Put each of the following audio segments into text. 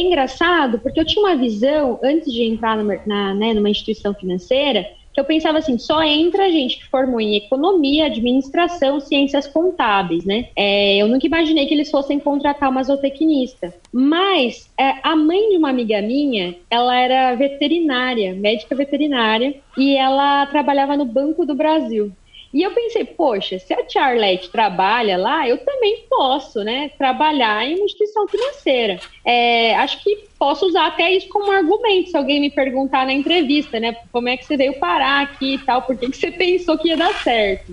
é engraçado porque eu tinha uma visão, antes de entrar no, na, né, numa instituição financeira, que eu pensava assim, só entra gente que formou em economia, administração, ciências contábeis, né? É, eu nunca imaginei que eles fossem contratar uma zootecnista. Mas é, a mãe de uma amiga minha, ela era veterinária, médica veterinária, e ela trabalhava no Banco do Brasil. E eu pensei, poxa, se a Charlotte trabalha lá, eu também posso, né, trabalhar em uma instituição financeira. É, acho que posso usar até isso como argumento, se alguém me perguntar na entrevista, né, como é que você veio parar aqui e tal, por que, que você pensou que ia dar certo?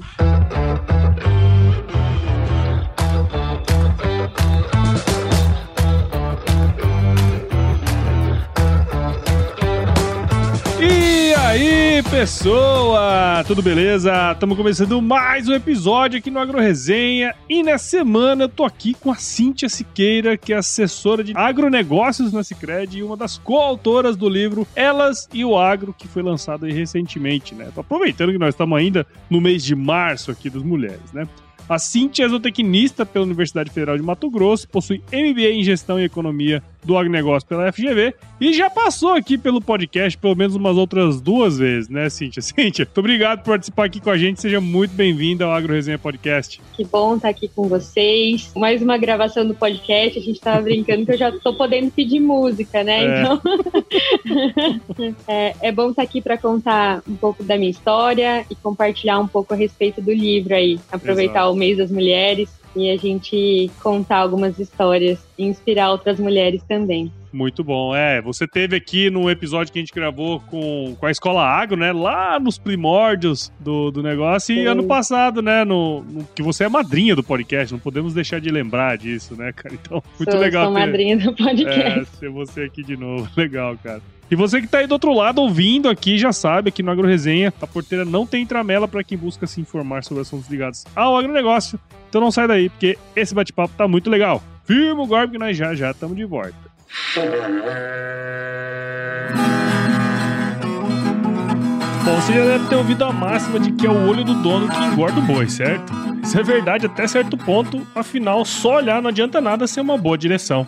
Aí, pessoa! Tudo beleza? Estamos começando mais um episódio aqui no Agro Resenha e nessa semana eu tô aqui com a Cíntia Siqueira, que é assessora de agronegócios na Cicred e uma das coautoras do livro Elas e o Agro, que foi lançado aí recentemente, né? Tô aproveitando que nós estamos ainda no mês de março aqui das mulheres, né? A Cintia é zootecnista pela Universidade Federal de Mato Grosso, possui MBA em Gestão e Economia do agronegócio pela FGV e já passou aqui pelo podcast pelo menos umas outras duas vezes, né, Cíntia? Cíntia, muito obrigado por participar aqui com a gente. Seja muito bem-vinda ao Agro Resenha Podcast. Que bom estar aqui com vocês. Mais uma gravação do podcast. A gente estava brincando que eu já estou podendo pedir música, né? É. Então, é, é, bom estar aqui para contar um pouco da minha história e compartilhar um pouco a respeito do livro aí. Aproveitar Exato. o mês das mulheres e a gente contar algumas histórias e inspirar outras mulheres também. Muito bom. É, você teve aqui no episódio que a gente gravou com, com a Escola Agro, né? Lá nos primórdios do, do negócio. E Sim. ano passado, né? No, no, que você é madrinha do podcast. Não podemos deixar de lembrar disso, né, cara? Então, muito sou, legal. Sou ter, madrinha do podcast. É, ter você aqui de novo. Legal, cara. E você que tá aí do outro lado ouvindo aqui já sabe, aqui no Agro Resenha, a porteira não tem tramela para quem busca se informar sobre assuntos ligados ao agronegócio. Então não sai daí, porque esse bate-papo tá muito legal. Firma o que nós já já estamos de volta. Bom, você já deve ter ouvido a máxima de que é o olho do dono que engorda o boi, certo? Isso é verdade até certo ponto, afinal, só olhar não adianta nada ser uma boa direção.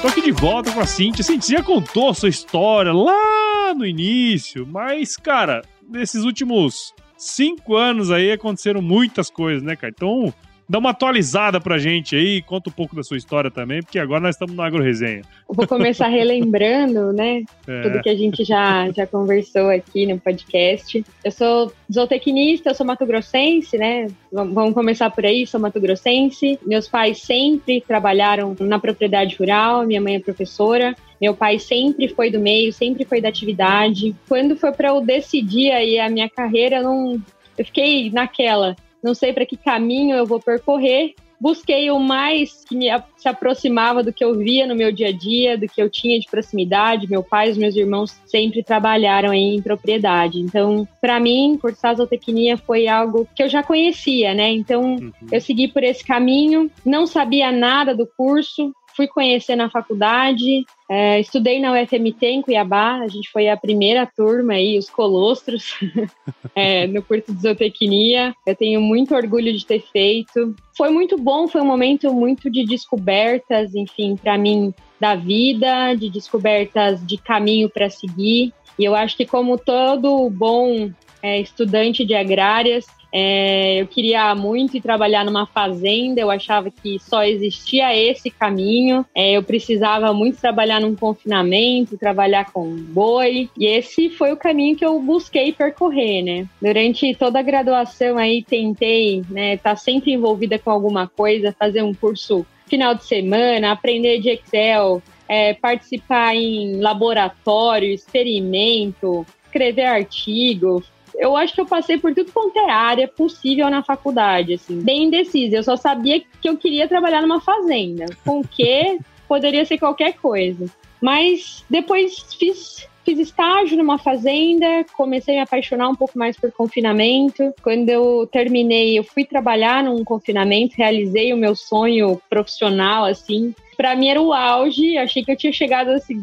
Tô aqui de volta com a Cintia. Cintia, já contou a sua história lá no início, mas, cara, nesses últimos cinco anos aí aconteceram muitas coisas, né, cara? Então, dá uma atualizada pra gente aí, conta um pouco da sua história também, porque agora nós estamos no Agro Resenha. Vou começar relembrando, né, é. tudo que a gente já, já conversou aqui no podcast. Eu sou zootecnista, eu sou mato-grossense, né, vamos começar por aí, sou mato-grossense. Meus pais sempre trabalharam na propriedade rural, minha mãe é professora, meu pai sempre foi do meio, sempre foi da atividade. Quando foi para eu decidir aí a minha carreira, eu não eu fiquei naquela não sei para que caminho eu vou percorrer. Busquei o mais que me, se aproximava do que eu via no meu dia a dia, do que eu tinha de proximidade. Meu pai e os meus irmãos sempre trabalharam em propriedade. Então, para mim, cursar zootecnia foi algo que eu já conhecia, né? Então, uhum. eu segui por esse caminho, não sabia nada do curso, fui conhecer na faculdade, é, estudei na UFMT em Cuiabá, a gente foi a primeira turma aí, os colostros, é, no curso de zootecnia. Eu tenho muito orgulho de ter feito. Foi muito bom, foi um momento muito de descobertas, enfim, para mim, da vida, de descobertas de caminho para seguir. E eu acho que, como todo bom é, estudante de agrárias, É, eu queria muito ir trabalhar numa fazenda, eu achava que só existia esse caminho. É, eu precisava muito trabalhar num confinamento, trabalhar com boi, e esse foi o caminho que eu busquei percorrer, né? Durante toda a graduação aí tentei, né, estar tá sempre envolvida com alguma coisa, fazer um curso final de semana, aprender de Excel, é, participar em laboratório, experimento, escrever artigo, eu acho que eu passei por tudo quanto é área possível na faculdade, assim, bem indecisa. Eu só sabia que eu queria trabalhar numa fazenda. Com que poderia ser qualquer coisa. Mas depois fiz fiz estágio numa fazenda, comecei a me apaixonar um pouco mais por confinamento. Quando eu terminei, eu fui trabalhar num confinamento, realizei o meu sonho profissional, assim. Para mim era o auge, achei que eu tinha chegado assim,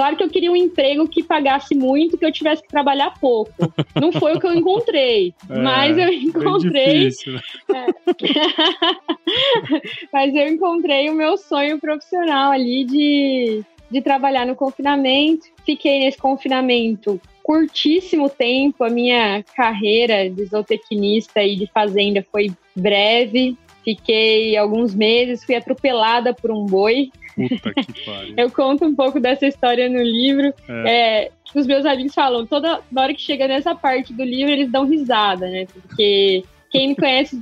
Claro que eu queria um emprego que pagasse muito, que eu tivesse que trabalhar pouco. Não foi o que eu encontrei, é, mas eu encontrei. Difícil, é. mas eu encontrei o meu sonho profissional ali de, de trabalhar no confinamento. Fiquei nesse confinamento curtíssimo tempo. A minha carreira de zootecnista e de fazenda foi breve. Fiquei alguns meses, fui atropelada por um boi. Puta que pariu. Eu conto um pouco dessa história no livro. É. é os meus amigos falam, toda na hora que chega nessa parte do livro, eles dão risada, né? Porque quem me conhece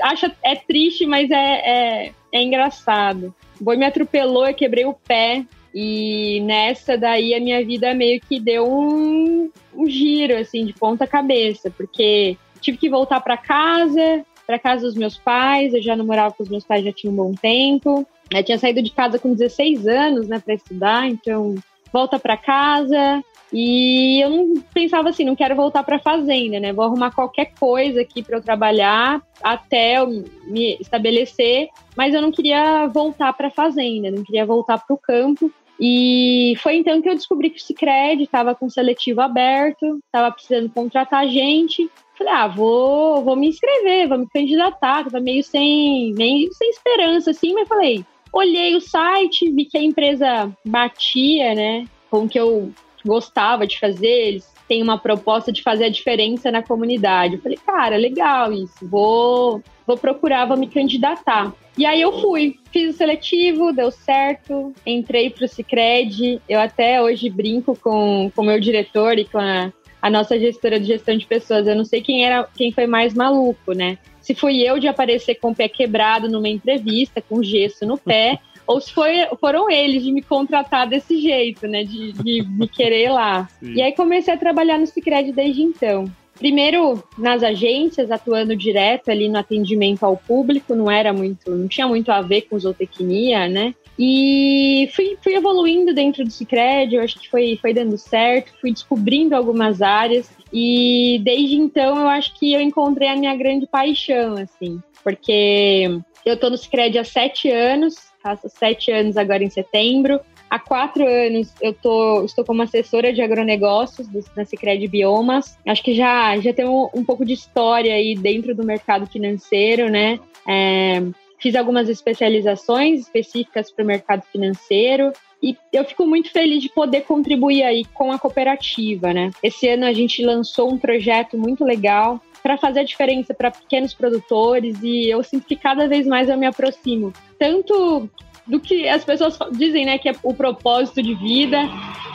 acha é triste, mas é, é, é engraçado. O boi me atropelou, eu quebrei o pé. E nessa daí a minha vida meio que deu um, um giro, assim, de ponta cabeça, porque tive que voltar para casa, para casa dos meus pais, eu já não morava com os meus pais já tinha um bom tempo. Eu tinha saído de casa com 16 anos, né, para estudar, então volta para casa. E eu não pensava assim, não quero voltar para fazenda, né? Vou arrumar qualquer coisa aqui para eu trabalhar até eu me estabelecer, mas eu não queria voltar para fazenda, não queria voltar para o campo. E foi então que eu descobri que o Cicred estava com seletivo aberto, estava precisando contratar gente. Falei, ah, vou, vou me inscrever, vou me candidatar, tava meio sem, meio sem esperança, assim, mas falei, Olhei o site, vi que a empresa batia, né, com o que eu gostava de fazer, eles têm uma proposta de fazer a diferença na comunidade. Falei, cara, legal isso, vou, vou procurar, vou me candidatar. E aí eu fui, fiz o seletivo, deu certo, entrei para o Cicred. Eu até hoje brinco com o meu diretor e com a, a nossa gestora de gestão de pessoas. Eu não sei quem era, quem foi mais maluco, né? se fui eu de aparecer com o pé quebrado numa entrevista, com gesso no pé, ou se foi, foram eles de me contratar desse jeito, né? De, de me querer lá. Sim. E aí comecei a trabalhar no Cicred desde então. Primeiro nas agências, atuando direto ali no atendimento ao público, não era muito, não tinha muito a ver com zootecnia, né? E fui, fui evoluindo dentro do Cicred, eu acho que foi, foi dando certo, fui descobrindo algumas áreas. E desde então eu acho que eu encontrei a minha grande paixão, assim, porque eu tô no Cicred há sete anos, faço sete anos agora em setembro. Há quatro anos eu tô, estou como assessora de agronegócios da Cicred Biomas. Acho que já, já tem um, um, pouco de história aí dentro do mercado financeiro, né? É, fiz algumas especializações específicas para o mercado financeiro. E eu fico muito feliz de poder contribuir aí com a cooperativa, né? Esse ano a gente lançou um projeto muito legal para fazer a diferença para pequenos produtores e eu sinto que cada vez mais eu me aproximo tanto do que as pessoas dizem, né, que é o propósito de vida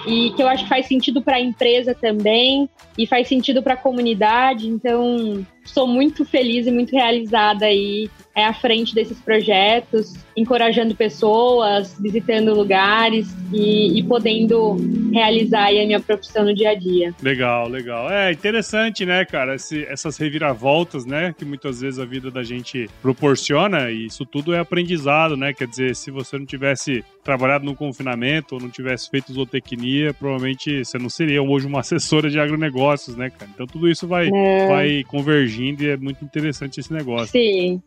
e que eu acho que faz sentido para a empresa também e faz sentido para a comunidade. Então, sou muito feliz e muito realizada aí é, à frente desses projetos, encorajando pessoas, visitando lugares e, e podendo realizar a minha profissão no dia a dia. Legal, legal. É interessante, né, cara, Esse, essas reviravoltas, né, que muitas vezes a vida da gente proporciona e isso tudo é aprendizado, né? Quer dizer, se você não tivesse trabalhado no confinamento ou não tivesse feito zootecnia, provavelmente você não seria hoje uma assessora de agronegócios, né, cara? Então tudo isso vai, é. vai convergindo e é muito interessante esse negócio. Sim.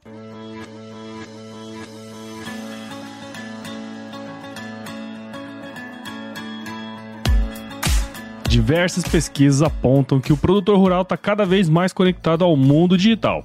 Diversas pesquisas apontam que o produtor rural está cada vez mais conectado ao mundo digital.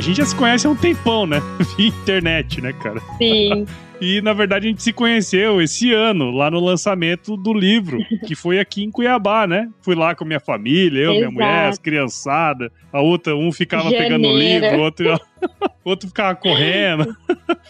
A gente já se conhece há um tempão, né? Via internet, né, cara? Sim. E na verdade a gente se conheceu esse ano, lá no lançamento do livro, que foi aqui em Cuiabá, né? Fui lá com minha família, eu, Exato. minha mulher, as criançadas. A outra, um ficava Janeira. pegando o livro, o outro, outro ficava correndo.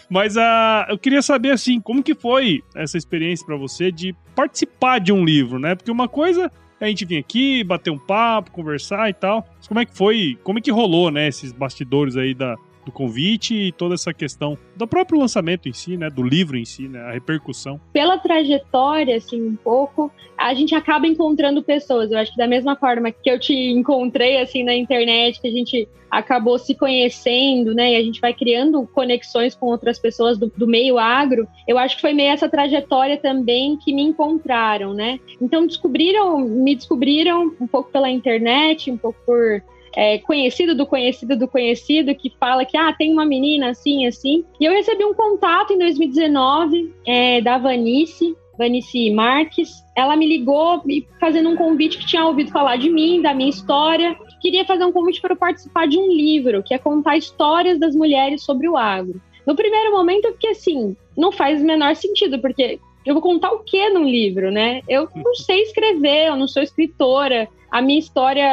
Mas uh, eu queria saber assim, como que foi essa experiência para você de participar de um livro, né? Porque uma coisa a gente vinha aqui, bater um papo, conversar e tal. Mas como é que foi, como é que rolou, né, esses bastidores aí da, do convite e toda essa questão do próprio lançamento em si, né, do livro em si, né, a repercussão. Pela trajetória, assim, um pouco, a gente acaba encontrando pessoas. Eu acho que da mesma forma que eu te encontrei, assim, na internet, que a gente acabou se conhecendo, né, e a gente vai criando conexões com outras pessoas do, do meio agro, eu acho que foi meio essa trajetória também que me encontraram, né. Então, descobriram, me descobriram um pouco pela internet, um pouco por é, conhecido do conhecido do conhecido que fala que ah, tem uma menina assim, assim. E eu recebi um contato em 2019 é, da Vanice, Vanice Marques. Ela me ligou fazendo um convite que tinha ouvido falar de mim, da minha história. Queria fazer um convite para participar de um livro, que é contar histórias das mulheres sobre o agro. No primeiro momento, eu fiquei assim, não faz o menor sentido, porque eu vou contar o que num livro, né? Eu não sei escrever, eu não sou escritora, a minha história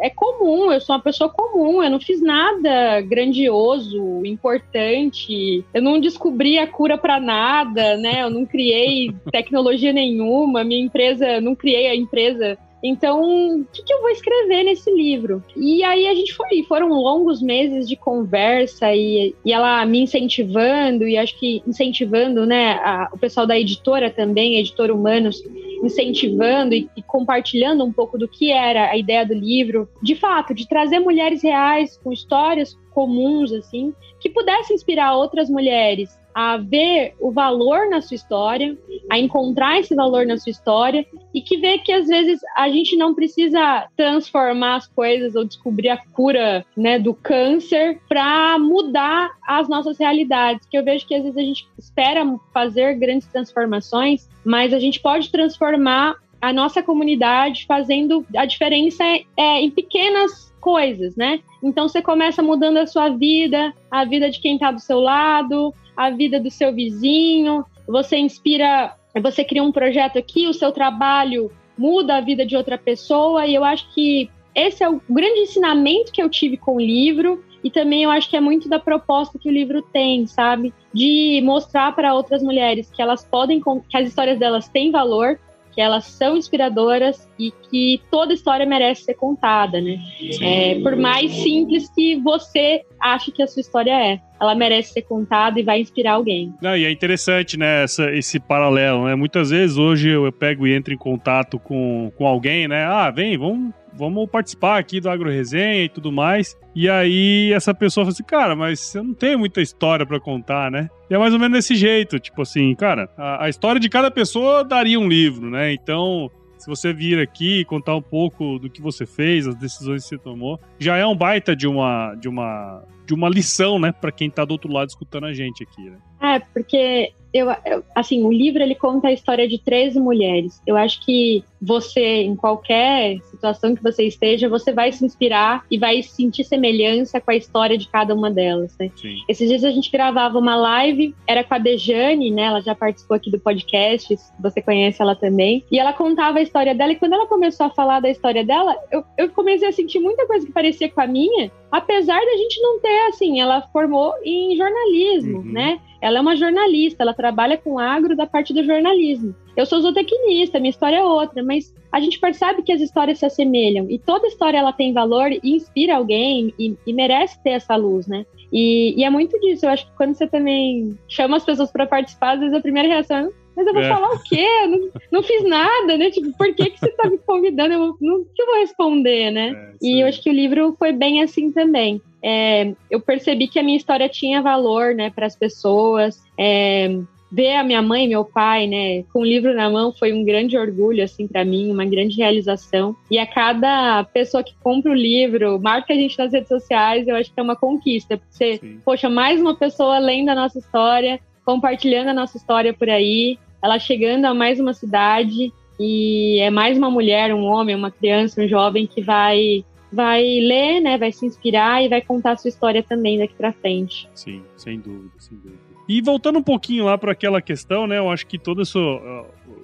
é comum, eu sou uma pessoa comum, eu não fiz nada grandioso, importante, eu não descobri a cura para nada, né? Eu não criei tecnologia nenhuma, minha empresa, não criei a empresa então, o que, que, eu vou escrever nesse livro? E aí a gente foi, foram longos meses de conversa e, e ela me incentivando, e acho que incentivando, né, a, o pessoal da editora também, a editora Humanos, incentivando e, e, compartilhando um pouco do que era a ideia do livro, de fato, de trazer mulheres reais com histórias comuns, assim, que pudessem inspirar outras mulheres a ver o valor na sua história, a encontrar esse valor na sua história e que vê que às vezes a gente não precisa transformar as coisas ou descobrir a cura, né, do câncer para mudar as nossas realidades. Que eu vejo que às vezes a gente espera fazer grandes transformações, mas a gente pode transformar a nossa comunidade fazendo a diferença é, é em pequenas coisas, né? Então você começa mudando a sua vida, a vida de quem está do seu lado, a vida do seu vizinho, você inspira, você cria um projeto aqui, o seu trabalho muda a vida de outra pessoa, e eu acho que esse é o grande ensinamento que eu tive com o livro, e também eu acho que é muito da proposta que o livro tem, sabe? De mostrar para outras mulheres que elas podem, que as histórias delas têm valor, que elas são inspiradoras e que toda história merece ser contada, né? É, por mais simples que você ache que a sua história é, ela merece ser contada e vai inspirar alguém. Não, e é interessante, né, essa, esse paralelo, né? Muitas vezes hoje eu pego e entro em contato com, com alguém, né? Ah, vem, vamos vamos participar aqui do Agro Resenha e tudo mais. E aí essa pessoa fala assim, cara, mas eu não tenho muita história para contar, né? E é mais ou menos desse jeito, tipo assim, cara, a, a história de cada pessoa daria um livro, né? Então, se você vir aqui e contar um pouco do que você fez, as decisões que você tomou, já é um baita de uma de uma de uma lição, né, para quem tá do outro lado escutando a gente aqui, né? É, porque eu, eu, assim, o livro ele conta a história de 13 mulheres. Eu acho que você, em qualquer situação que você esteja, você vai se inspirar e vai sentir semelhança com a história de cada uma delas. Né? Esses dias a gente gravava uma live, era com a Dejane, né? Ela já participou aqui do podcast, você conhece ela também. E ela contava a história dela, e quando ela começou a falar da história dela, eu, eu comecei a sentir muita coisa que parecia com a minha, apesar da gente não ter assim, ela formou em jornalismo, uhum. né? Ela é uma jornalista, ela trabalha com agro da parte do jornalismo. Eu sou zootecnista, minha história é outra, mas a gente percebe que as histórias se assemelham e toda história ela tem valor e inspira alguém e, e merece ter essa luz, né? E, e, é muito disso. Eu acho que quando você também chama as pessoas para participar, às vezes a primeira reação é mas eu vou é. falar o quê? Eu não, não fiz nada, né? Tipo, por que, que você tá me convidando? Eu não que eu vou responder, né? É, e eu acho que o livro foi bem assim também. É, eu percebi que a minha história tinha valor, né, para as pessoas. É, ver a minha mãe e meu pai, né, com o livro na mão foi um grande orgulho, assim, para mim, uma grande realização. E a cada pessoa que compra o livro, marca a gente nas redes sociais, eu acho que é uma conquista. Porque você, poxa, mais uma pessoa lendo a nossa história, compartilhando a nossa história por aí, ela chegando a mais uma cidade e é mais uma mulher, um homem, uma criança, um jovem que vai vai ler, né, vai se inspirar e vai contar a sua história também daqui para frente. Sim, sem dúvida, sem dúvida. E voltando um pouquinho lá para aquela questão, né, eu acho que todo isso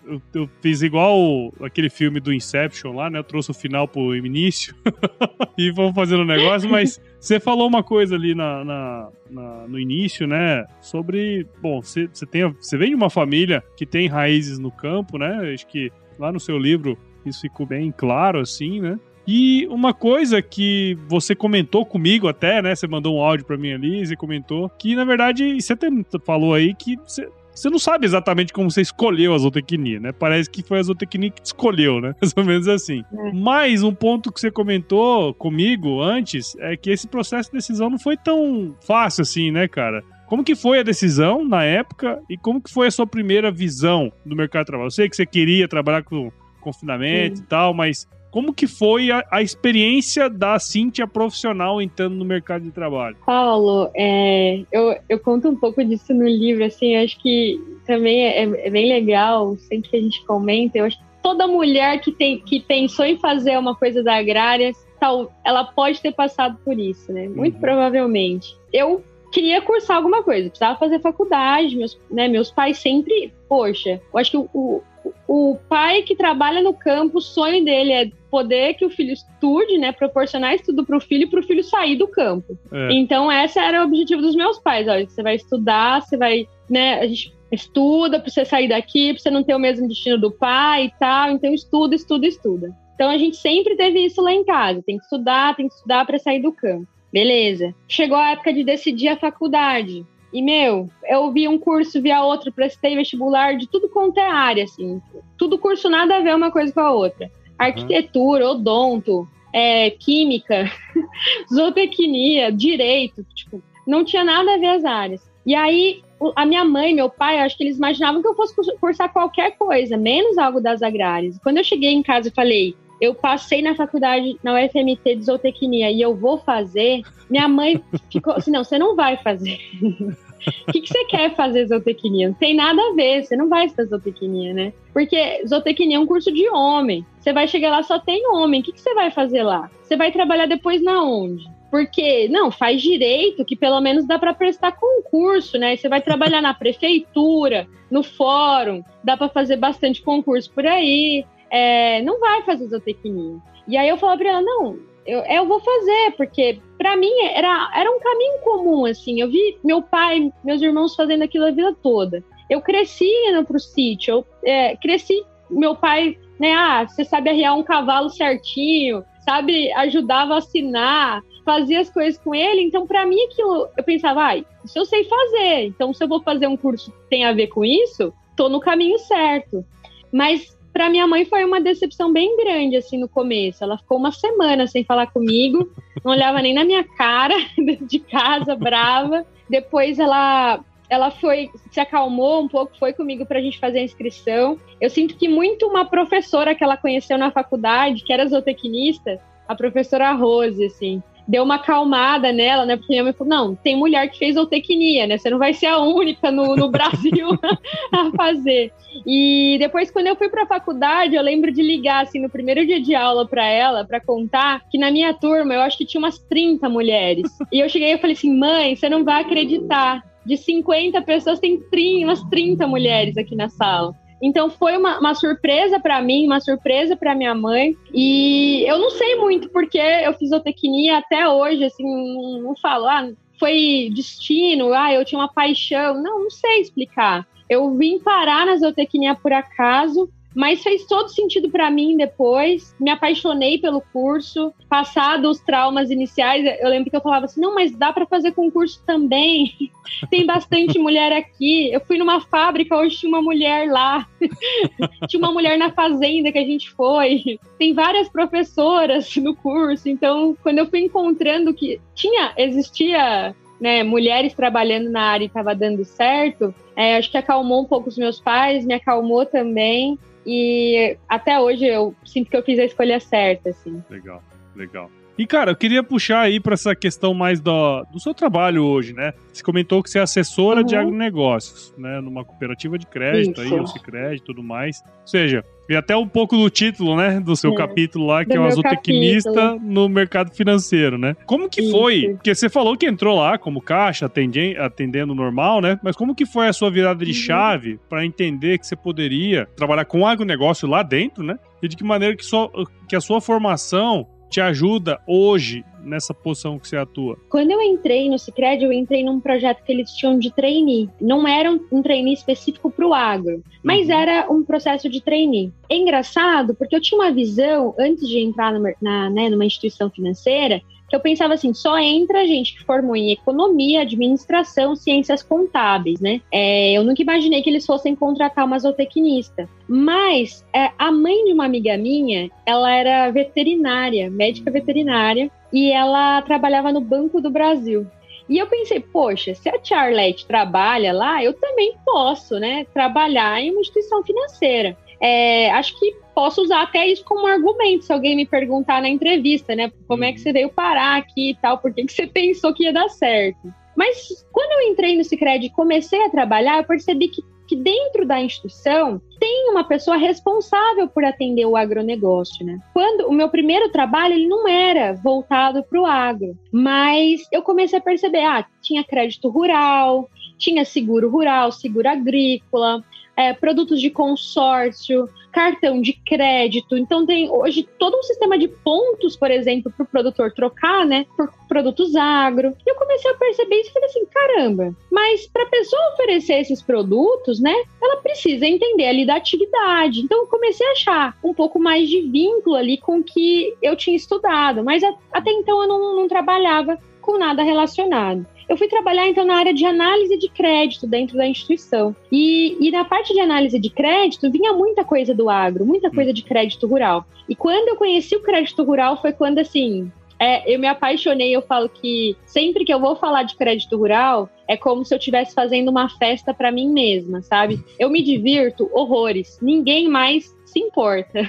eu, eu, fiz igual aquele filme do Inception lá, né? Eu trouxe o final pro início e vamos fazendo o negócio, mas você falou uma coisa ali na, na, na, no início, né? Sobre. Bom, você, você, tem, você vem de uma família que tem raízes no campo, né? Acho que lá no seu livro isso ficou bem claro, assim, né? E uma coisa que você comentou comigo até, né? Você mandou um áudio para mim ali, você comentou que, na verdade, você falou aí que você não sabe exatamente como você escolheu a zootecnia, né? Parece que foi a zootecnia que te escolheu, né? Mais ou menos assim. É. Mas um ponto que você comentou comigo antes é que esse processo de decisão não foi tão fácil assim, né, cara? Como que foi a decisão na época e como que foi a sua primeira visão do mercado de trabalho? Eu sei que você queria trabalhar com confinamento Sim. e tal, mas como que foi a, a, experiência da Cíntia profissional entrando no mercado de trabalho? Paulo, é, eu, eu conto um pouco disso no livro, assim, acho que também é, é, bem legal, sempre que a gente comenta, eu acho que toda mulher que, tem, que pensou em fazer uma coisa da agrária, tal, ela pode ter passado por isso, né? Muito uhum. provavelmente. Eu queria cursar alguma coisa, precisava fazer faculdade, meus, né, meus pais sempre, poxa, eu acho que o, o, o pai que trabalha no campo, o sonho dele é poder que o filho estude, né, proporcionar estudo para o filho para o filho sair do campo. É. Então esse era o objetivo dos meus pais, olha, você vai estudar, você vai, né, a gente estuda para você sair daqui, para você não ter o mesmo destino do pai e tal, então estuda, estuda, estuda. Então a gente sempre teve isso lá em casa, tem que estudar, tem que estudar para sair do campo. Beleza. Chegou a época de decidir a faculdade. E, meu, eu vi um curso, via outro, prestei vestibular de tudo quanto é área, assim. Tudo curso nada a ver uma coisa com a outra. Arquitetura, odonto, é, química, zootecnia, direito, tipo, não tinha nada a ver as áreas. E aí, a minha mãe, meu pai, acho que eles imaginavam que eu fosse cursar qualquer coisa, menos algo das agrárias. Quando eu cheguei em casa e falei, eu passei na faculdade, na UFMT de zootecnia e eu vou fazer, minha mãe ficou assim, não, você não vai fazer. O que, que, você quer fazer zootecnia? Não tem nada a ver, você não vai estudar zootecnia, né? Porque zootecnia é um curso de homem. Você vai chegar lá, só tem homem. O que, que você vai fazer lá? Você vai trabalhar depois na onde? Porque, não, faz direito, que pelo menos dá para prestar concurso, né? Você vai trabalhar na prefeitura, no fórum, dá para fazer bastante concurso por aí é, não vai fazer zootecnia. E aí eu falei pra ela, não, eu, eu vou fazer, porque para mim era, era um caminho comum, assim. Eu vi meu pai, meus irmãos fazendo aquilo a vida toda. Eu cresci indo pro sítio, eu é, cresci, meu pai, né, ah, você sabe arriar um cavalo certinho, sabe ajudar a vacinar, fazia as coisas com ele, então para mim aquilo, eu pensava, ai, ah, isso eu sei fazer, então se eu vou fazer um curso que tem a ver com isso, tô no caminho certo. Mas para minha mãe foi uma decepção bem grande assim no começo. Ela ficou uma semana sem falar comigo, não olhava nem na minha cara de casa, brava. Depois ela ela foi se acalmou um pouco, foi comigo para a gente fazer a inscrição. Eu sinto que muito uma professora que ela conheceu na faculdade, que era zootecnista, a professora Rose, assim, deu uma acalmada nela, né? Porque minha mãe falou: não, tem mulher que fez zootecnia, né? Você não vai ser a única no, no Brasil a fazer. E depois, quando eu fui para a faculdade, eu lembro de ligar, assim, no primeiro dia de aula para ela, para contar que na minha turma eu acho que tinha umas 30 mulheres. E eu cheguei e falei assim: mãe, você não vai acreditar. De 50 pessoas, tem 30, umas 30 mulheres aqui na sala. Então foi uma, uma surpresa para mim, uma surpresa para minha mãe. E eu não sei muito porque eu fiz zootecnia até hoje, assim, não, não falo, ah, foi destino, ah, eu tinha uma paixão. Não, não sei explicar. Eu vim parar na zootecnia por acaso mas fez todo sentido para mim depois. Me apaixonei pelo curso. Passado os traumas iniciais, eu lembro que eu falava assim: não, mas dá para fazer concurso também. Tem bastante mulher aqui. Eu fui numa fábrica, hoje tinha uma mulher lá. tinha uma mulher na fazenda que a gente foi. Tem várias professoras no curso. Então, quando eu fui encontrando que tinha, existia né, mulheres trabalhando na área e estava dando certo, é, acho que acalmou um pouco os meus pais, me acalmou também. E até hoje eu sinto que eu fiz a escolha certa, assim. Legal, legal. E, cara, eu queria puxar aí para essa questão mais do, do seu trabalho hoje, né? Você comentou que você é assessora uhum. de agronegócios, né? Numa cooperativa de crédito Isso. aí, o Cicred e tudo mais. Ou seja, e até um pouco do título, né? Do seu é. capítulo lá, que do é o zootecnista no mercado financeiro, né? Como que Isso. foi? Porque você falou que entrou lá como caixa, atendendo, atendendo normal, né? Mas como que foi a sua virada de uhum. chave para entender que você poderia trabalhar com agronegócio lá dentro, né? E de que maneira que, que a sua formação te ajuda hoje nessa posição que você atua? Quando eu entrei no Cicred, eu entrei num projeto que eles tinham de trainee. Não era um trainee específico para o agro, mas uhum. era um processo de trainee. É engraçado porque eu tinha uma visão, antes de entrar numa, na, né, numa instituição financeira, que eu pensava assim, só entra gente que formou em economia, administração, ciências contábeis, né? É, eu nunca imaginei que eles fossem contratar uma zootecnista. Mas é, a mãe de uma amiga minha, ela era veterinária, médica veterinária, e ela trabalhava no Banco do Brasil. E eu pensei, poxa, se a Charlotte trabalha lá, eu também posso, né, trabalhar em uma instituição financeira. É, acho que posso usar até isso como argumento, se alguém me perguntar na entrevista, né? Como é que você veio parar aqui e tal, por que, que você pensou que ia dar certo? Mas quando eu entrei no Cicred e comecei a trabalhar, eu percebi que, que dentro da instituição tem uma pessoa responsável por atender o agronegócio, né? Quando o meu primeiro trabalho ele não era voltado para o agro, mas eu comecei a perceber, ah, tinha crédito rural, tinha seguro rural, seguro agrícola, é, produtos de consórcio, cartão de crédito. Então tem hoje todo um sistema de pontos, por exemplo, para o produtor trocar, né, por produtos agro. E eu comecei a perceber isso e falei assim, caramba, mas para a pessoa oferecer esses produtos, né, ela precisa entender ali da atividade. Então eu comecei a achar um pouco mais de vínculo ali com o que eu tinha estudado, mas até então eu não, não trabalhava com nada relacionado. Eu fui trabalhar então na área de análise de crédito dentro da instituição. E, e na parte de análise de crédito vinha muita coisa do agro, muita coisa de crédito rural. E quando eu conheci o crédito rural foi quando assim, é, eu me apaixonei. Eu falo que sempre que eu vou falar de crédito rural, é como se eu estivesse fazendo uma festa para mim mesma, sabe? Eu me divirto horrores. Ninguém mais se importa.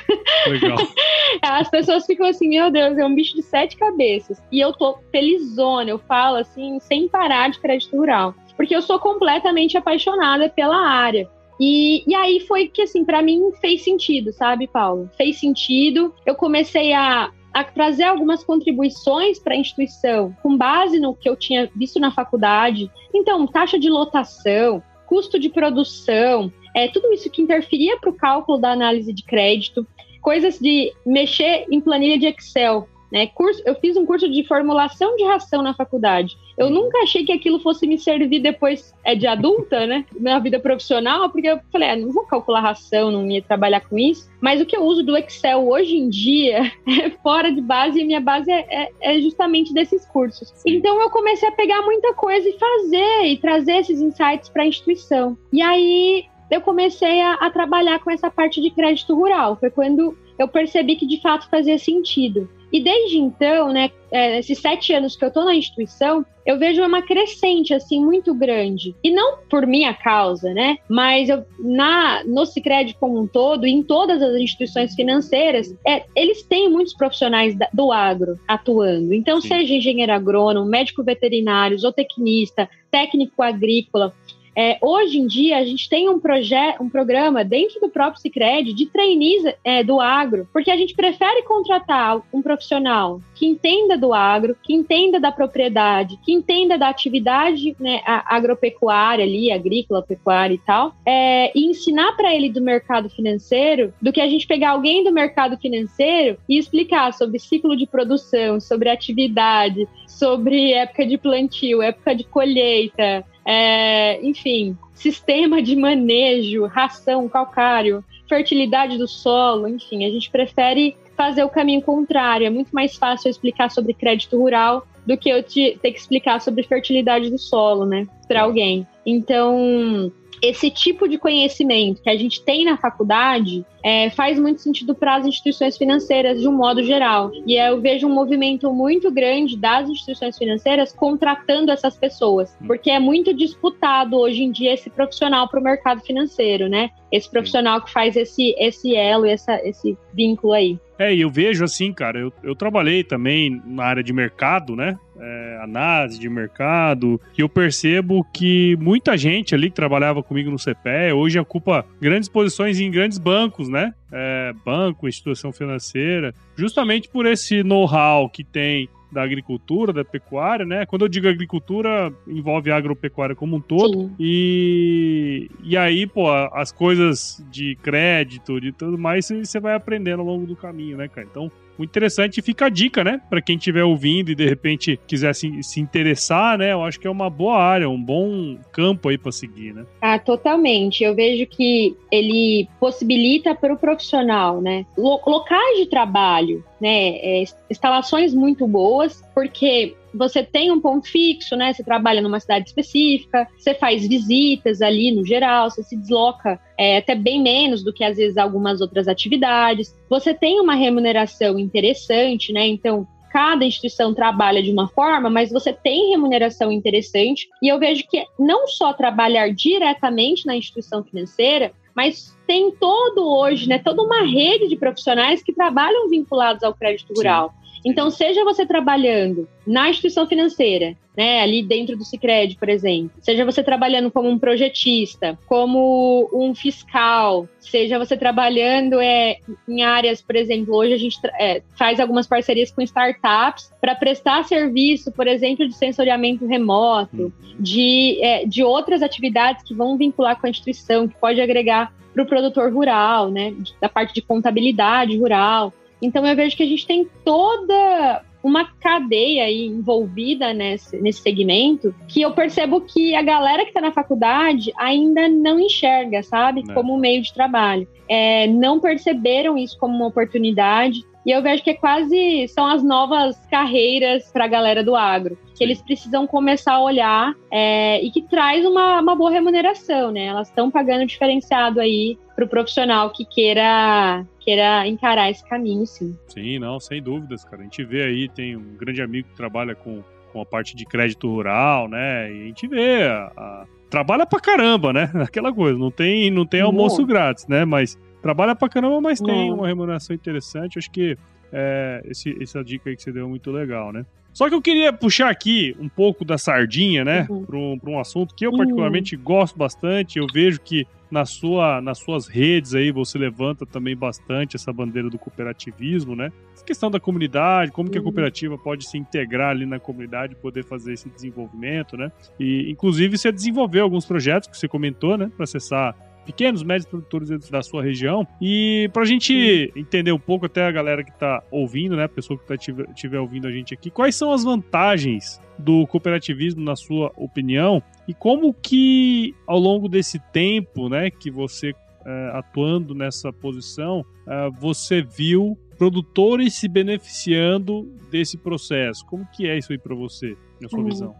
Legal. As pessoas ficam assim, meu Deus, é um bicho de sete cabeças. E eu tô felizona, eu falo assim, sem parar de crédito rural. Porque eu sou completamente apaixonada pela área. E, e aí foi que, assim, para mim fez sentido, sabe, Paulo? Fez sentido. Eu comecei a, a trazer algumas contribuições para a instituição com base no que eu tinha visto na faculdade. Então, taxa de lotação, custo de produção, é, tudo isso que interferia para o cálculo da análise de crédito, coisas de mexer em planilha de Excel. Né? Curso, eu fiz um curso de formulação de ração na faculdade. Eu uhum. nunca achei que aquilo fosse me servir depois é, de adulta, né? Na vida profissional, porque eu falei, ah, não vou calcular ração, não ia trabalhar com isso. Mas o que eu uso do Excel hoje em dia é fora de base e minha base é, é, é justamente desses cursos. Então eu comecei a pegar muita coisa e fazer e trazer esses insights para a instituição. E aí eu comecei a, a trabalhar com essa parte de crédito rural. Foi quando eu percebi que de fato fazia sentido. E desde então, né, é, esses sete anos que eu estou na instituição, eu vejo uma crescente assim muito grande. E não por minha causa, né? Mas eu, na no Sicredi como um todo, em todas as instituições financeiras, é, eles têm muitos profissionais da, do agro atuando. Então, Sim. seja engenheiro agrônomo, médico veterinário, zootecnista, técnico agrícola, É, hoje em dia, a gente tem um projeto, um programa dentro do próprio Cicred de trainees é, do agro, porque a gente prefere contratar um profissional que entenda do agro, que entenda da propriedade, que entenda da atividade né, agropecuária ali, agrícola, pecuária e tal, é, e ensinar para ele do mercado financeiro, do que a gente pegar alguém do mercado financeiro e explicar sobre ciclo de produção, sobre atividade, sobre época de plantio, época de colheita, é, enfim, sistema de manejo, ração, calcário, fertilidade do solo, enfim, a gente prefere fazer o caminho contrário. É muito mais fácil eu explicar sobre crédito rural do que eu te, ter que explicar sobre fertilidade do solo, né, para alguém. Então, esse tipo de conhecimento que a gente tem na faculdade é, faz muito sentido para as instituições financeiras de um modo geral. E eu vejo um movimento muito grande das instituições financeiras contratando essas pessoas, hum. porque é muito disputado hoje em dia esse profissional para o mercado financeiro, né? Esse profissional que faz esse, esse elo, essa, esse vínculo aí. É, e eu vejo assim, cara, eu, eu trabalhei também na área de mercado, né? É, análise de mercado, e eu percebo que muita gente ali que trabalhava comigo no CPE hoje ocupa grandes posições em grandes bancos, né? É, banco, instituição financeira, justamente por esse know-how que tem da agricultura, da pecuária, né? Quando eu digo agricultura, envolve a agropecuária como um todo. Sim. E, e aí, pô, as coisas de crédito, de tudo mais, você vai aprendendo ao longo do caminho, né, cara? Então, muito interessante. E fica a dica, né? Para quem estiver ouvindo e de repente quiser se, se interessar, né? Eu acho que é uma boa área, um bom campo aí para seguir, né? Ah, totalmente. Eu vejo que ele possibilita para o profissional, né? Locais de trabalho, né? É, instalações muito boas, porque você tem um ponto fixo, né? Você trabalha numa cidade específica, você faz visitas ali no geral, você se desloca é, até bem menos do que às vezes algumas outras atividades. Você tem uma remuneração interessante, né? Então, cada instituição trabalha de uma forma, mas você tem remuneração interessante. E eu vejo que não só trabalhar diretamente na instituição financeira, mas tem todo hoje, né, toda uma rede de profissionais que trabalham vinculados ao crédito rural. Então, seja você trabalhando na instituição financeira, né, ali dentro do Sicredi, por exemplo, seja você trabalhando como um projetista, como um fiscal, seja você trabalhando é, em áreas, por exemplo, hoje a gente é, faz algumas parcerias com startups para prestar serviço, por exemplo, de sensoriamento remoto, uhum. de, é, de outras atividades que vão vincular com a instituição, que pode agregar para o produtor rural, né, da parte de contabilidade rural. Então eu vejo que a gente tem toda uma cadeia aí envolvida nesse, nesse segmento que eu percebo que a galera que está na faculdade ainda não enxerga, sabe? É. Como um meio de trabalho. É, não perceberam isso como uma oportunidade. E eu vejo que é quase são as novas carreiras para a galera do agro, que eles precisam começar a olhar é, e que traz uma, uma boa remuneração, né? Elas estão pagando diferenciado aí para o profissional que queira queira encarar esse caminho, sim. Sim, não, sem dúvidas, cara. A gente vê aí, tem um grande amigo que trabalha com, com a parte de crédito rural, né? E a gente vê a, a trabalha pra caramba, né? Aquela coisa, não tem, não tem almoço grátis, né? Mas trabalha pra caramba, mas tem uma remuneração interessante. Acho que é, esse, essa dica aí que você deu é muito legal, né? Só que eu queria puxar aqui um pouco da sardinha, né? Uhum. Para um, um, assunto que eu particularmente uhum. gosto bastante. Eu vejo que na sua, nas suas redes aí você levanta também bastante essa bandeira do cooperativismo, né? Essa questão da comunidade, como que a uhum. cooperativa pode se integrar ali na comunidade, poder fazer esse desenvolvimento, né? E inclusive você desenvolveu alguns projetos que você comentou, né? Para acessar pequenos, médios produtores da sua região. E para a gente entender um pouco, até a galera que está ouvindo, né, a pessoa que estiver tá, tiver ouvindo a gente aqui, quais são as vantagens do cooperativismo, na sua opinião, e como que ao longo desse tempo, né, que você é, atuando nessa posição, é, você viu produtores se beneficiando desse processo? Como que é isso aí para você, na sua uhum. visão?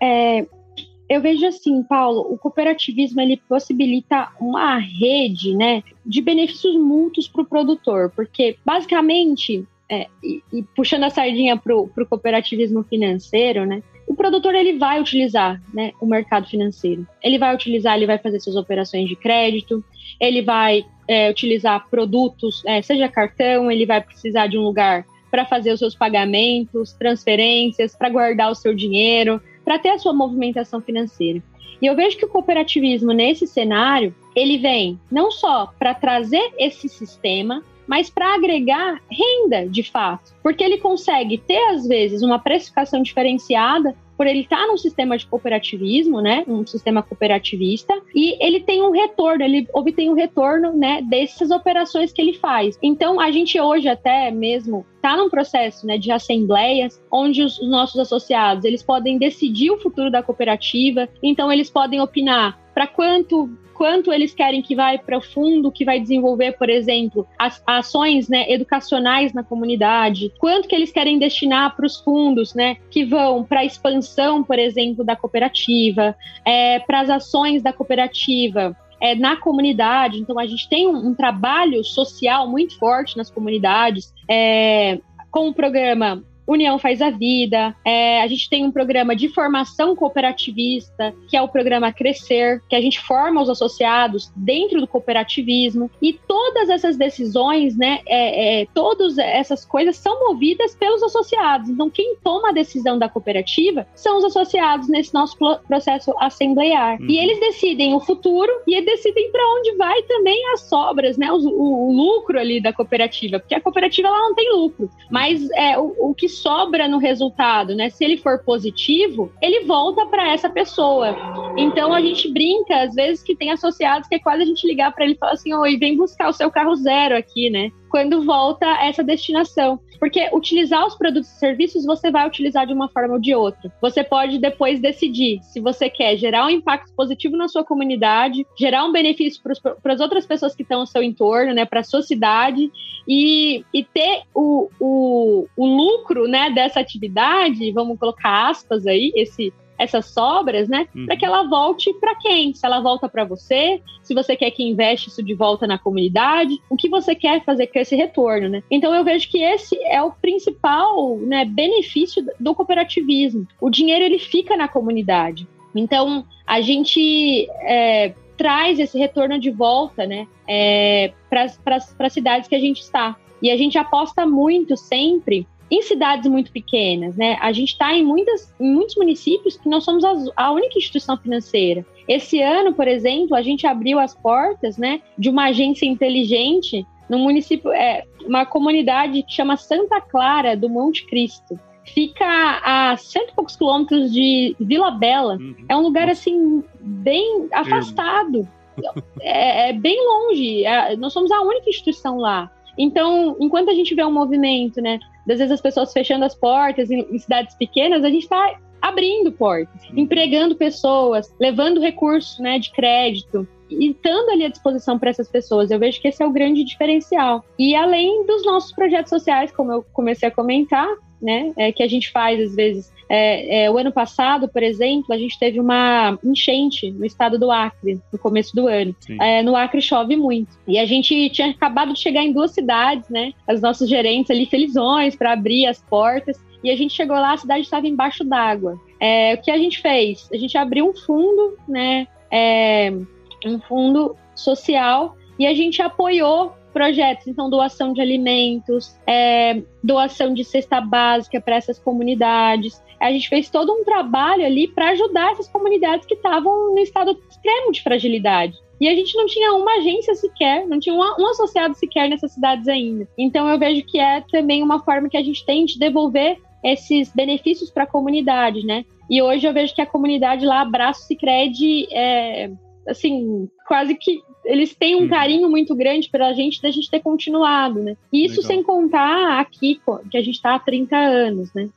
É, eu vejo assim, Paulo, o cooperativismo ele possibilita uma rede, né, de benefícios mútuos para o produtor, porque basicamente, é, e, e, puxando a sardinha para o cooperativismo financeiro, né, o produtor ele vai utilizar né, o mercado financeiro. Ele vai utilizar, ele vai fazer suas operações de crédito, ele vai é, utilizar produtos, é, seja cartão, ele vai precisar de um lugar para fazer os seus pagamentos, transferências, para guardar o seu dinheiro, para ter a sua movimentação financeira. E eu vejo que o cooperativismo nesse cenário, ele vem não só para trazer esse sistema, mas para agregar renda de fato, porque ele consegue ter às vezes uma precificação diferenciada por ele estar tá num sistema de cooperativismo, né, um sistema cooperativista, e ele tem um retorno, ele obtém um retorno, né, dessas operações que ele faz. Então, a gente hoje até mesmo está num processo, né, de assembleias, onde os nossos associados, eles podem decidir o futuro da cooperativa, então eles podem opinar para quanto quanto eles querem que vai para o fundo, que vai desenvolver, por exemplo, as ações né, educacionais na comunidade, quanto que eles querem destinar para os fundos né, que vão para a expansão, por exemplo, da cooperativa, é, para as ações da cooperativa, é, na comunidade. Então, a gente tem um, um, trabalho social muito forte nas comunidades, é, com o programa União Faz a Vida. É, a gente tem um programa de formação cooperativista, que é o programa Crescer, que a gente forma os associados dentro do cooperativismo. E todas essas decisões, né, é, é, todas essas coisas são movidas pelos associados. Então, quem toma a decisão da cooperativa são os associados nesse nosso processo assemblear. Uhum. E eles decidem o futuro e decidem para onde vai também as sobras, né, o, o, o, lucro ali da cooperativa, porque a cooperativa ela não tem lucro, mas é o, o que sobra no resultado, né? Se ele for positivo, ele volta para essa pessoa. Então a gente brinca, às vezes, que tem associados que é quase a gente ligar para ele e falar assim: oi, vem buscar o seu carro zero aqui, né? Quando volta essa destinação. Porque utilizar os produtos e serviços você vai utilizar de uma forma ou de outra. Você pode depois decidir se você quer gerar um impacto positivo na sua comunidade, gerar um benefício para as outras pessoas que estão ao seu entorno, né, para a sua cidade, e, e ter o, o, o lucro né, dessa atividade, vamos colocar aspas aí, esse essas sobras, né? Uhum. Para que ela volte para quem? Se ela volta para você, se você quer que investe isso de volta na comunidade, o que você quer fazer com esse retorno, né? Então eu vejo que esse é o principal né, benefício do cooperativismo. O dinheiro ele fica na comunidade. Então a gente é, traz esse retorno de volta, né? É, para as cidades que a gente está. E a gente aposta muito sempre em cidades muito pequenas, né? A gente está em, muitas, em muitos municípios que nós somos a única instituição financeira. Esse ano, por exemplo, a gente abriu as portas, né, de uma agência inteligente no município, é, uma comunidade que chama Santa Clara do Monte Cristo. Fica a cento e poucos quilômetros de Vila Bela. Uhum. É um lugar assim bem afastado. É, é, bem longe. É, nós somos a única instituição lá. Então, enquanto a gente vê um movimento, né, às vezes as pessoas fechando as portas em, em cidades pequenas, a gente está abrindo portas, empregando pessoas, levando recursos né, de crédito estando ali à disposição para essas pessoas. Eu vejo que esse é o grande diferencial. E além dos nossos projetos sociais, como eu comecei a comentar, né, é, que a gente faz às vezes. É, é, o ano passado, por exemplo, a gente teve uma enchente no estado do Acre, no começo do ano. É, no Acre chove muito. E a gente tinha acabado de chegar em duas cidades, né? Os nossos gerentes ali felizões para abrir as portas. E a gente chegou lá, a cidade estava embaixo d'água. É, o que a gente fez? A gente abriu um fundo, né? Um fundo social e a gente apoiou projetos, então doação de alimentos, é, doação de cesta básica para essas comunidades. A gente fez todo um trabalho ali para ajudar essas comunidades que estavam no estado extremo de fragilidade. E a gente não tinha uma agência sequer, não tinha um, associado sequer nessas cidades ainda. Então eu vejo que é também uma forma que a gente tem de devolver esses benefícios para a comunidade, né? E hoje eu vejo que a comunidade lá abraça o Cicred, é, assim, quase que eles têm um hum. carinho muito grande pela gente da gente ter continuado, né? Isso Legal. sem contar aqui, que a gente está há 30 anos, né?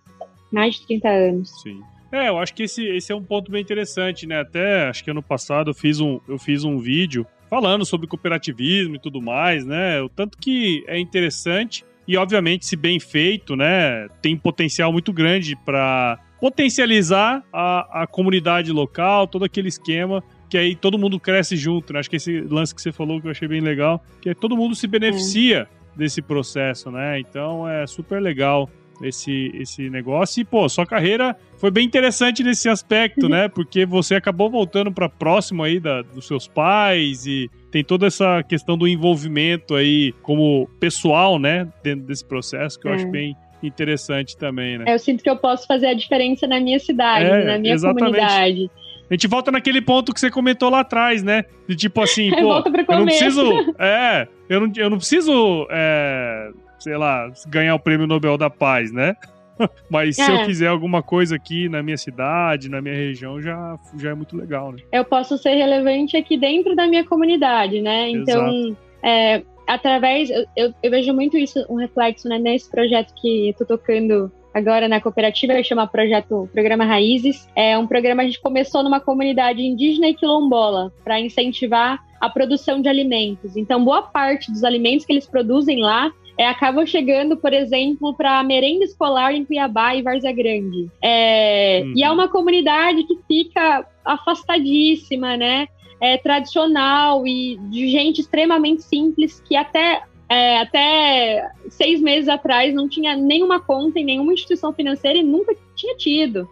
Mais de 30 anos. Sim. É, eu acho que esse, esse é um ponto bem interessante, né? Até acho que ano passado eu fiz um, eu fiz um vídeo falando sobre cooperativismo e tudo mais, né? O tanto que é interessante e, obviamente, se bem feito, né? Tem potencial muito grande para potencializar a, a comunidade local, todo aquele esquema que aí todo mundo cresce junto, né? Acho que esse lance que você falou que eu achei bem legal, que é todo mundo se beneficia desse processo, né? Então é super legal esse, esse negócio. E, pô, sua carreira foi bem interessante nesse aspecto, né? Porque você acabou voltando para próximo aí da, dos seus pais e tem toda essa questão do envolvimento aí como pessoal, né? Dentro desse processo, que eu é. acho bem interessante também, né? É, eu sinto que eu posso fazer a diferença na minha cidade, é, na minha exatamente. comunidade. A gente volta naquele ponto que você comentou lá atrás, né? De tipo assim, pô, eu não preciso. É, eu não, eu não preciso, é, sei lá, ganhar o prêmio Nobel da Paz, né? Mas é. se eu é. quiser alguma coisa aqui na minha cidade, na minha região, já, já é muito legal, né? Eu posso ser relevante aqui dentro da minha comunidade, né? Então, é, através. Eu, eu, eu, vejo muito isso, um reflexo né, nesse projeto que eu tô tocando agora na cooperativa, ele chama Projeto Programa Raízes. É um programa que a gente começou numa comunidade indígena e quilombola para incentivar a produção de alimentos. Então, boa parte dos alimentos que eles produzem lá é, acabam chegando, por exemplo, para a merenda escolar em Cuiabá e Várzea Grande. É, uhum. E é uma comunidade que fica afastadíssima, né? É, tradicional e de gente extremamente simples que até é, até seis meses atrás não tinha nenhuma conta em nenhuma instituição financeira e nunca tinha tido.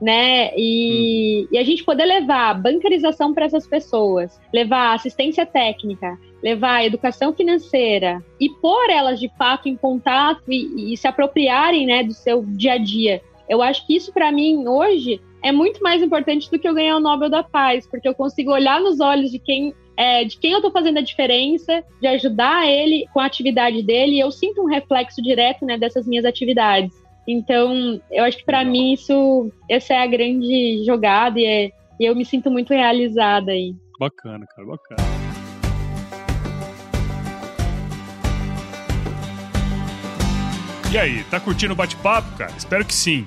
Né? E, hum. e a gente poder levar bancarização para essas pessoas, levar assistência técnica, levar educação financeira e pôr elas de fato em contato e, e se apropriarem né, do seu dia a dia. Eu acho que isso, para mim, hoje, é muito mais importante do que eu ganhar o Nobel da Paz, porque eu consigo olhar nos olhos de quem é, de quem eu estou fazendo a diferença, de ajudar ele com a atividade dele, e eu sinto um reflexo direto né, dessas minhas atividades. Então, eu acho que para mim isso, essa é a grande jogada e, é, e eu me sinto muito realizada aí. Bacana, cara, bacana. E aí, tá curtindo o bate-papo, cara? Espero que sim.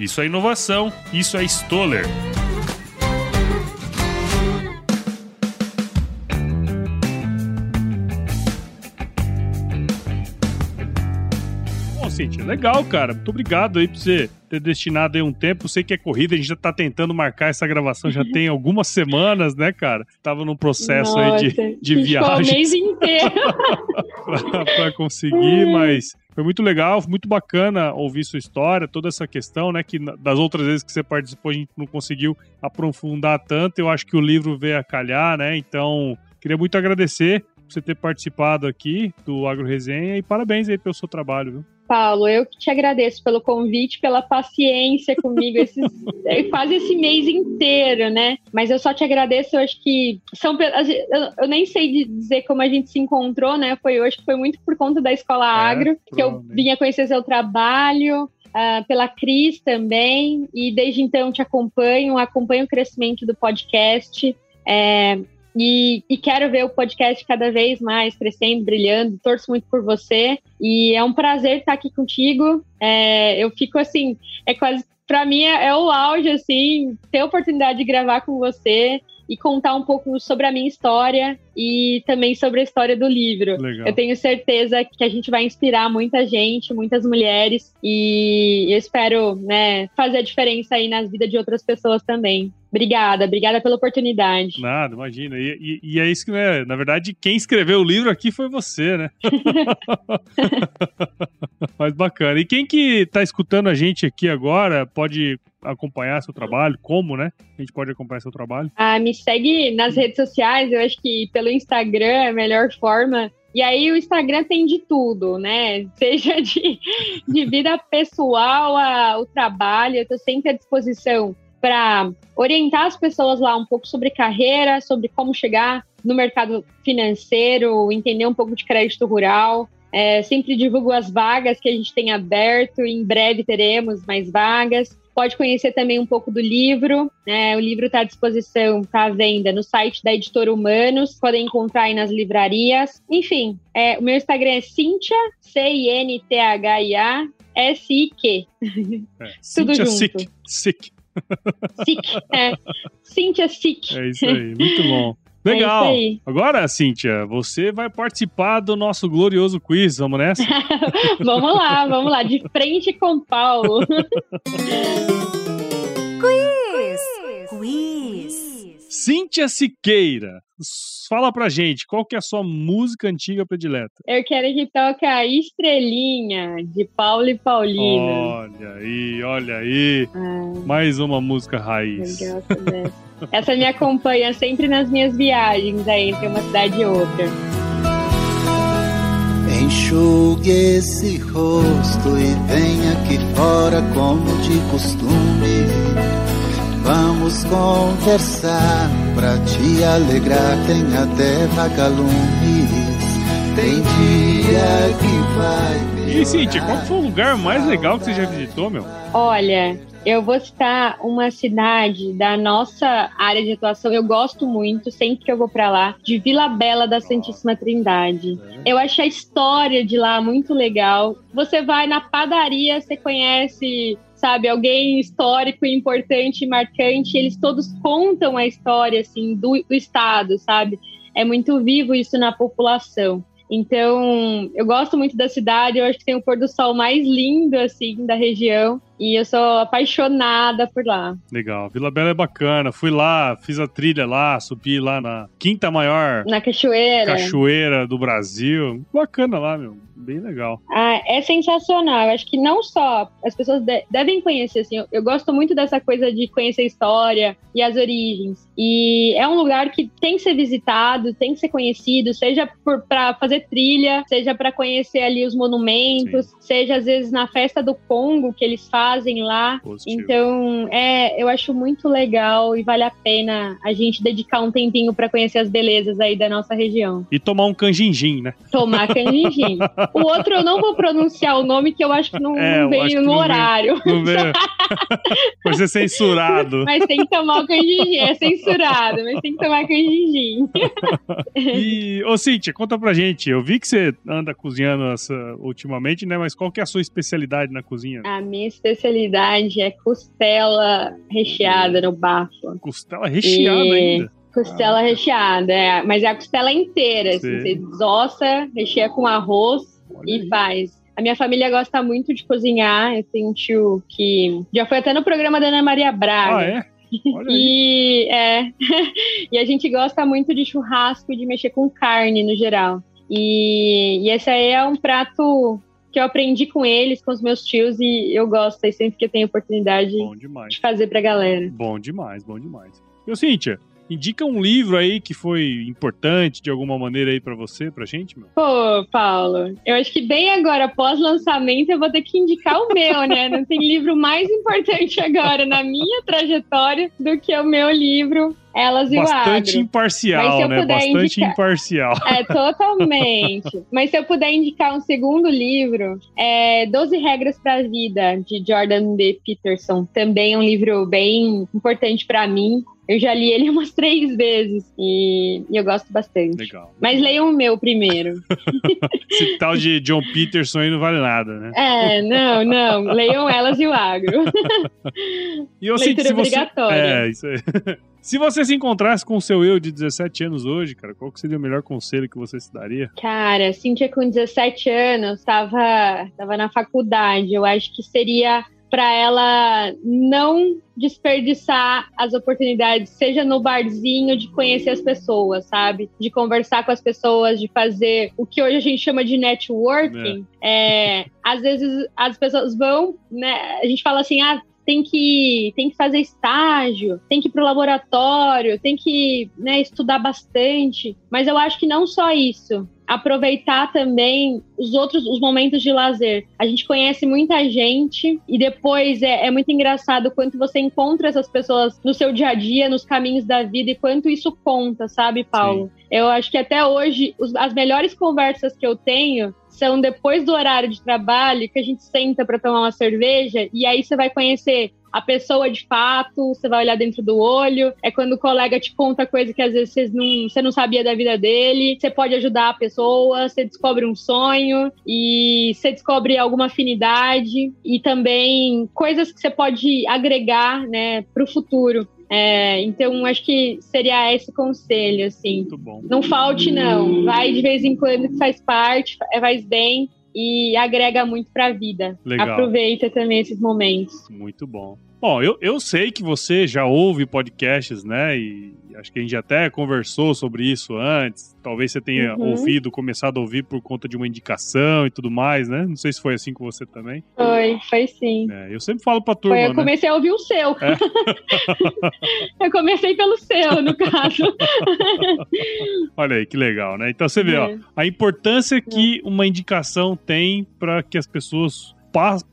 Isso é inovação, isso é Stoller. Bom, Cintia, legal, cara. Muito obrigado aí por você ter destinado aí um tempo. Sei que é corrida, a gente já tá tentando marcar essa gravação já tem algumas semanas, né, cara? Tava num processo Nossa, aí de, de viagem. mês inteiro. pra, pra conseguir, mas foi muito legal, muito bacana ouvir sua história, toda essa questão, né? Que das outras vezes que você participou a gente não conseguiu aprofundar tanto. Eu acho que o livro veio a calhar, né? Então, queria muito agradecer por você ter participado aqui do Agro Resenha e parabéns aí pelo seu trabalho, viu? Paulo, eu que te agradeço pelo convite, pela paciência comigo, esses, é, quase esse mês inteiro, né? Mas eu só te agradeço, eu acho que são. Eu, nem sei dizer como a gente se encontrou, né? Foi hoje que foi muito por conta da Escola é, Agro, que eu vinha conhecer seu trabalho. Uh, pela Cris também, e desde então te acompanho, acompanho o crescimento do podcast. É, e, e, quero ver o podcast cada vez mais crescendo, brilhando. Torço muito por você. E é um prazer estar aqui contigo. É, eu fico assim, é quase. Para mim é, é o auge, assim, ter a oportunidade de gravar com você e contar um pouco sobre a minha história e também sobre a história do livro. Legal. Eu tenho certeza que a gente vai inspirar muita gente, muitas mulheres e eu espero né, fazer a diferença aí nas vidas de outras pessoas também. Obrigada, obrigada pela oportunidade. Nada, imagina. E, e, e, é isso que, né? Na verdade, quem escreveu o livro aqui foi você, né? Mas bacana. E quem que tá escutando a gente aqui agora pode acompanhar seu trabalho? Como, né? A gente pode acompanhar seu trabalho? Ah, me segue nas redes sociais. Eu acho que pelo Instagram é a melhor forma. E aí o Instagram tem de tudo, né? Seja de, de vida pessoal ao trabalho, eu tô sempre à disposição para orientar as pessoas lá um pouco sobre carreira, sobre como chegar no mercado financeiro, entender um pouco de crédito rural. É, sempre divulgo as vagas que a gente tem aberto, em breve teremos mais vagas. pode conhecer também um pouco do livro. Né? O livro está à disposição, está à venda no site da Editora Humanos, podem encontrar aí nas livrarias. Enfim, é, o meu Instagram é Cintia, C-I-N-T-H-I-A, S-I-Q. É, Tudo junto. Sick. Sick. Sick, é. Cíntia Sick. É isso aí, muito bom. É Legal. É Agora, Cíntia, você vai participar do nosso glorioso quiz. Vamos nessa? vamos lá, vamos lá. De frente com Paulo. Cíntia Siqueira, fala pra gente, qual que é a sua música antiga predileta? Eu quero que toque a Estrelinha, de Paulo e Paulina. Olha aí, olha aí. Ah, Mais uma música raiz. Essa me acompanha sempre nas minhas viagens aí entre uma cidade e outra. Enxugue esse rosto e venha aqui fora como de costume. Vamos conversar pra te alegrar. Tem até vagalumes. Tem dia que vai. E Cintia, qual foi o lugar mais legal que você já visitou, meu? Olha, eu vou citar uma cidade da nossa área de atuação. Eu gosto muito, sempre que eu vou para lá, de Vila Bela da Santíssima Trindade. Eu achei a história de lá muito legal. Você vai na padaria, você conhece sabe, alguém histórico, importante, marcante, eles todos contam a história, assim, do, do Estado, sabe? É muito vivo isso na população. Então, eu gosto muito da cidade, eu acho que tem o pôr do sol mais lindo, assim, da região. E eu sou apaixonada por lá. Legal. Vila Bela é bacana. Fui lá, fiz a trilha lá, subi lá na quinta maior. Na cachoeira. Cachoeira do Brasil. Bacana lá, meu. Bem legal. Ah, é sensacional. Eu acho que não só as pessoas de devem conhecer, assim. Eu, eu gosto muito dessa coisa de conhecer a história e as origens. E é um lugar que tem que ser visitado, tem que ser conhecido, seja para fazer trilha, seja para conhecer ali os monumentos, Sim. seja às vezes na festa do Congo que eles fazem fazem lá. Positivo. Então, é, eu acho muito legal e vale a pena a gente dedicar um tempinho para conhecer as belezas aí da nossa região. E tomar um canjinjim, né? Tomar canjinjim. o outro eu não vou pronunciar o nome que eu acho que não, é, não veio no não horário. Veio, não veio. Vai ser censurado. Mas tem que tomar o canjinjim. É censurado, mas tem que tomar canjinjim. e, ô Cíntia, conta pra gente. Eu vi que você anda cozinhando essa, ultimamente, né? Mas qual que é a sua especialidade na cozinha? A minha especialidade especialidade é costela recheada no bafo. Costela recheada e... ainda? Costela ah, recheada, é, mas é a costela inteira. Assim, você desossa, recheia com arroz Olha e aí. faz. A minha família gosta muito de cozinhar. Eu tenho um tio que já foi até no programa da Ana Maria Braga. Ah, é? e, é, e a gente gosta muito de churrasco e de mexer com carne no geral. E, e esse aí é um prato que eu aprendi com eles, com os meus tios, e eu gosto aí sempre que eu tenho oportunidade de fazer pra galera. Bom demais, bom demais. Meu Cíntia, indica um livro aí que foi importante de alguma maneira aí para você, pra gente, meu. Pô, Paulo, eu acho que bem agora, pós-lançamento, eu vou ter que indicar o meu, né? Não tem livro mais importante agora na minha trajetória do que o meu livro elas e Bastante o agro. imparcial, né? Bastante indicar... imparcial. É, totalmente. Mas se eu puder indicar um segundo livro, é Doze Regras para a Vida, de Jordan B. Peterson. Também é um livro bem importante para mim. Eu já li ele umas três vezes e, eu gosto bastante. Legal. Mas leiam o meu primeiro. Esse tal de John Peterson aí não vale nada, né? É, não, não. Leiam elas e o agro. E eu Leitura se obrigatória. Você... É, isso aí. Se você se encontrasse com o seu eu de 17 anos hoje, cara, qual seria o melhor conselho que você se daria? Cara, Cintia com 17 anos, tava, tava na faculdade. Eu acho que seria para ela não desperdiçar as oportunidades, seja no barzinho de conhecer as pessoas, sabe? De conversar com as pessoas, de fazer o que hoje a gente chama de networking. É. É, às vezes as pessoas vão, né? A gente fala assim, ah, tem que, tem que fazer estágio, tem que ir para o laboratório, tem que né, estudar bastante. Mas eu acho que não só isso. Aproveitar também os outros os momentos de lazer. A gente conhece muita gente e depois é, é muito engraçado quanto você encontra essas pessoas no seu dia a dia, nos caminhos da vida e quanto isso conta, sabe, Paulo? Sim. Eu acho que até hoje os, as melhores conversas que eu tenho são depois do horário de trabalho que a gente senta para tomar uma cerveja e aí você vai conhecer a pessoa de fato, você vai olhar dentro do olho, é quando o colega te conta coisa que às vezes você não, você não sabia da vida dele, você pode ajudar a pessoa, você descobre um sonho e você descobre alguma afinidade e também coisas que você pode agregar, né, para o futuro. É, então, acho que seria esse conselho, assim. Não falte, não. Vai de vez em quando que faz parte, faz bem e agrega muito para a vida. Legal. Aproveita também esses momentos. Muito bom. Bom, eu, eu sei que você já ouve podcasts, né? E acho que a gente até conversou sobre isso antes. Talvez você tenha uhum. ouvido, começado a ouvir por conta de uma indicação e tudo mais, né? Não sei se foi assim com você também. Foi, foi sim. É, eu sempre falo pra turma. Foi, eu comecei né? a ouvir o seu. É. eu comecei pelo seu, no caso. Olha aí, que legal, né? Então você vê, é. ó, a importância que uma indicação tem para que as pessoas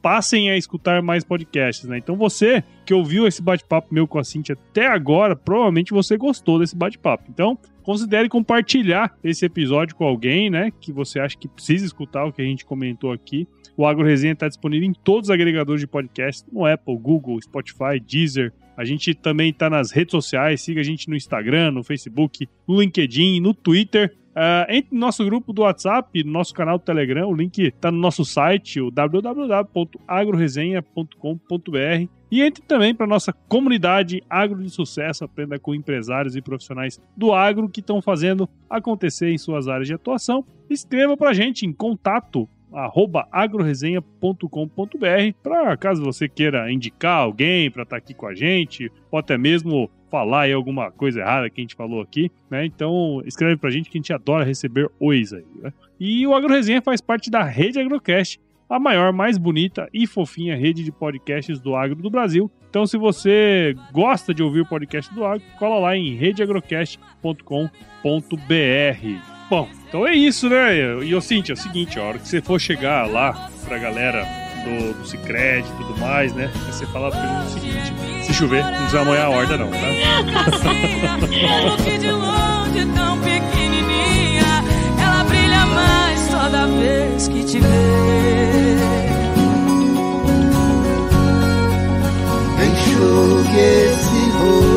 passem a escutar mais podcasts, né? Então você que ouviu esse bate-papo meu com a Cintia até agora, provavelmente você gostou desse bate-papo. Então, considere compartilhar esse episódio com alguém, né? Que você acha que precisa escutar o que a gente comentou aqui. O Agro Resenha está disponível em todos os agregadores de podcast, no Apple, Google, Spotify, Deezer. A gente também está nas redes sociais, siga a gente no Instagram, no Facebook, no LinkedIn, no Twitter. Uh, entre no nosso grupo do WhatsApp, no nosso canal do Telegram, o link está no nosso site, o www.agroresenha.com.br. E entre também para nossa comunidade Agro de Sucesso, aprenda com empresários e profissionais do agro que estão fazendo acontecer em suas áreas de atuação. Escreva para a gente em contato arroba agroresenha.com.br para caso você queira indicar alguém para estar tá aqui com a gente, ou até mesmo falar aí alguma coisa errada que a gente falou aqui, né? Então escreve pra gente que a gente adora receber ois aí, né? E o AgroResenha faz parte da Rede Agrocast, a maior, mais bonita e fofinha rede de podcasts do agro do Brasil. Então, se você gosta de ouvir o podcast do agro, cola lá em redeagrocast.com.br. Bom, então é isso, né? E, ô Cintia, é o seguinte, a hora que você for chegar lá pra galera do, do Cicred e tudo mais, né? Você fala pra eles o seguinte: se chover, não precisa molhar a horda, não, tá? de longe, tão pequenininha, ela brilha mais toda vez que te vê. Enxugue esse rosto.